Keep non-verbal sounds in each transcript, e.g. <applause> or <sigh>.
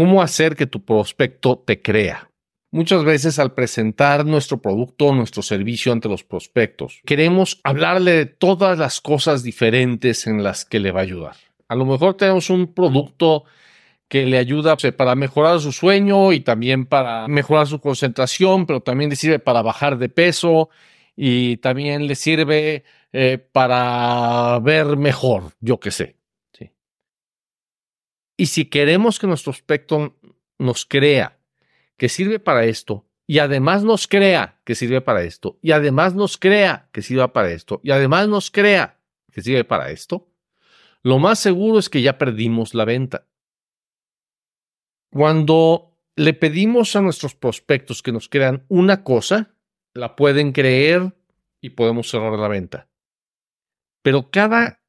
¿Cómo hacer que tu prospecto te crea? Muchas veces al presentar nuestro producto o nuestro servicio ante los prospectos, queremos hablarle de todas las cosas diferentes en las que le va a ayudar. A lo mejor tenemos un producto que le ayuda para mejorar su sueño y también para mejorar su concentración, pero también le sirve para bajar de peso y también le sirve eh, para ver mejor, yo qué sé. Y si queremos que nuestro prospecto nos crea que sirve para esto, y además nos crea que sirve para esto, y además nos crea que sirva para esto, y además nos crea que sirve para esto, lo más seguro es que ya perdimos la venta. Cuando le pedimos a nuestros prospectos que nos crean una cosa, la pueden creer y podemos cerrar la venta. Pero cada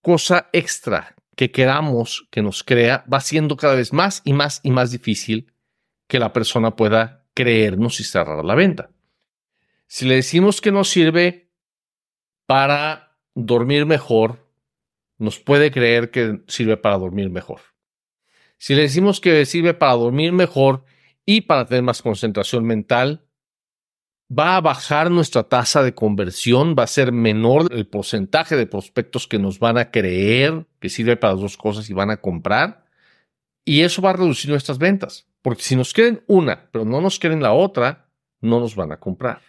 cosa extra que queramos que nos crea va siendo cada vez más y más y más difícil que la persona pueda creernos y cerrar la venta. Si le decimos que nos sirve para dormir mejor, nos puede creer que sirve para dormir mejor. Si le decimos que sirve para dormir mejor y para tener más concentración mental, va a bajar nuestra tasa de conversión, va a ser menor el porcentaje de prospectos que nos van a creer que sirve para dos cosas y van a comprar. Y eso va a reducir nuestras ventas, porque si nos quieren una, pero no nos quieren la otra, no nos van a comprar.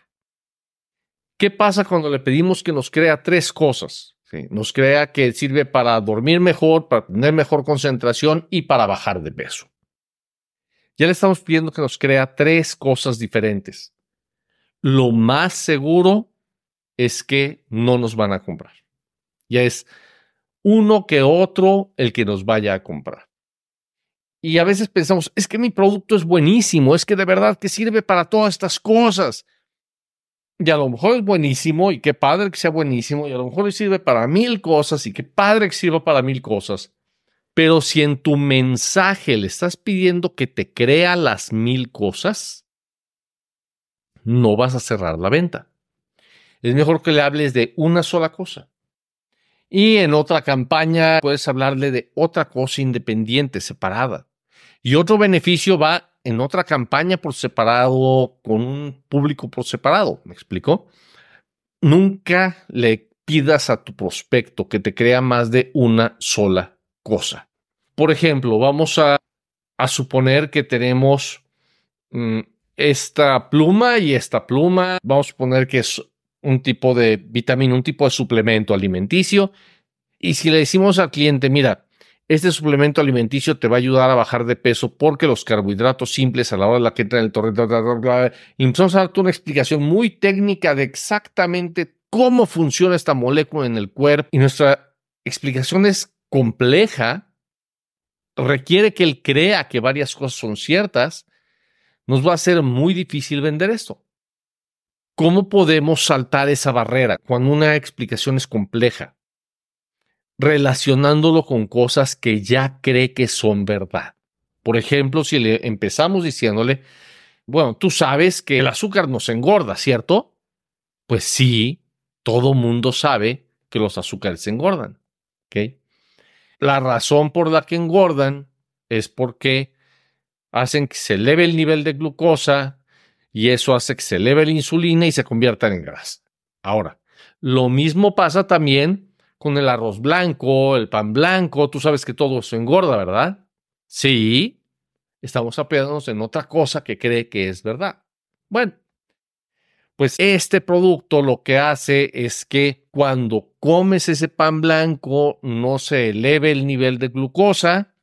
¿Qué pasa cuando le pedimos que nos crea tres cosas? Nos crea que sirve para dormir mejor, para tener mejor concentración y para bajar de peso. Ya le estamos pidiendo que nos crea tres cosas diferentes lo más seguro es que no nos van a comprar. Ya es uno que otro el que nos vaya a comprar. Y a veces pensamos, es que mi producto es buenísimo, es que de verdad que sirve para todas estas cosas. Y a lo mejor es buenísimo y qué padre que sea buenísimo y a lo mejor sirve para mil cosas y qué padre que sirva para mil cosas. Pero si en tu mensaje le estás pidiendo que te crea las mil cosas, no vas a cerrar la venta. Es mejor que le hables de una sola cosa. Y en otra campaña puedes hablarle de otra cosa independiente, separada. Y otro beneficio va en otra campaña por separado, con un público por separado. ¿Me explico? Nunca le pidas a tu prospecto que te crea más de una sola cosa. Por ejemplo, vamos a, suponer que tenemos mm, esta pluma y esta pluma, vamos a poner que es un tipo de vitamina, un tipo de suplemento alimenticio. Y si le decimos al cliente, mira, este suplemento alimenticio te va a ayudar a bajar de peso porque los carbohidratos simples a la hora de la que entra en el torrente, y empezamos a darte una explicación muy técnica de exactamente cómo funciona esta molécula en el cuerpo. Y nuestra explicación es compleja, requiere que él crea que varias cosas son ciertas nos va a ser muy difícil vender esto. ¿Cómo podemos saltar esa barrera cuando una explicación es compleja? Relacionándolo con cosas que ya cree que son verdad. Por ejemplo, si le empezamos diciéndole, bueno, tú sabes que el azúcar nos engorda, ¿cierto? Pues sí, todo mundo sabe que los azúcares engordan. La razón por la que engordan es porque hacen que se eleve el nivel de glucosa y eso hace que se eleve la insulina y se conviertan en grasa. Ahora, lo mismo pasa también con el arroz blanco, el pan blanco. Tú sabes que todo eso engorda, ¿verdad? Sí, estamos apoyándonos en otra cosa que cree que es verdad. Bueno, pues este producto lo que hace es que cuando comes ese pan blanco no se eleve el nivel de glucosa,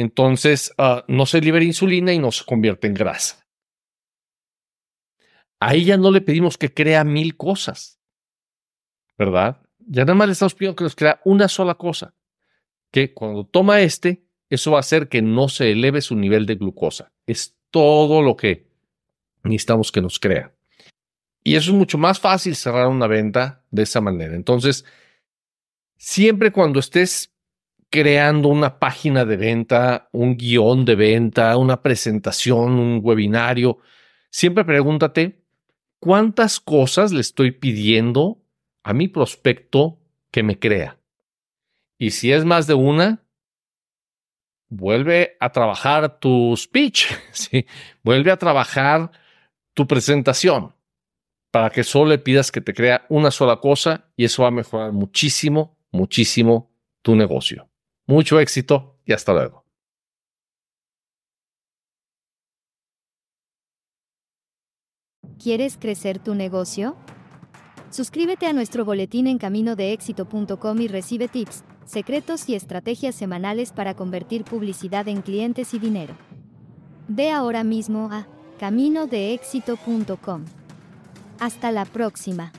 entonces ah, no se libera insulina y no se convierte en grasa. Ahí ya no le pedimos que crea mil cosas, ¿verdad? Ya nada más le estamos pidiendo que nos crea una sola cosa, que cuando toma este, eso va a hacer que no se eleve su nivel de glucosa. Es todo lo que necesitamos que nos crea. Y eso es mucho más fácil cerrar una venta de esa manera. Entonces, siempre cuando estés creando una página de venta, un guion de venta, una presentación, un webinario, siempre pregúntate cuántas cosas le estoy pidiendo a mi prospecto que me crea. Y si es más de una, vuelve a trabajar tu speech, <laughs> vuelve a trabajar tu presentación para que solo le pidas que te crea una sola cosa y eso va a mejorar muchísimo, muchísimo tu negocio. Mucho éxito y hasta luego. ¿Quieres crecer tu negocio? Suscríbete a nuestro boletín en caminodeéxito.com y recibe tips, secretos y estrategias semanales para convertir publicidad en clientes y dinero. Ve ahora mismo a caminodeéxito.com. Hasta la próxima.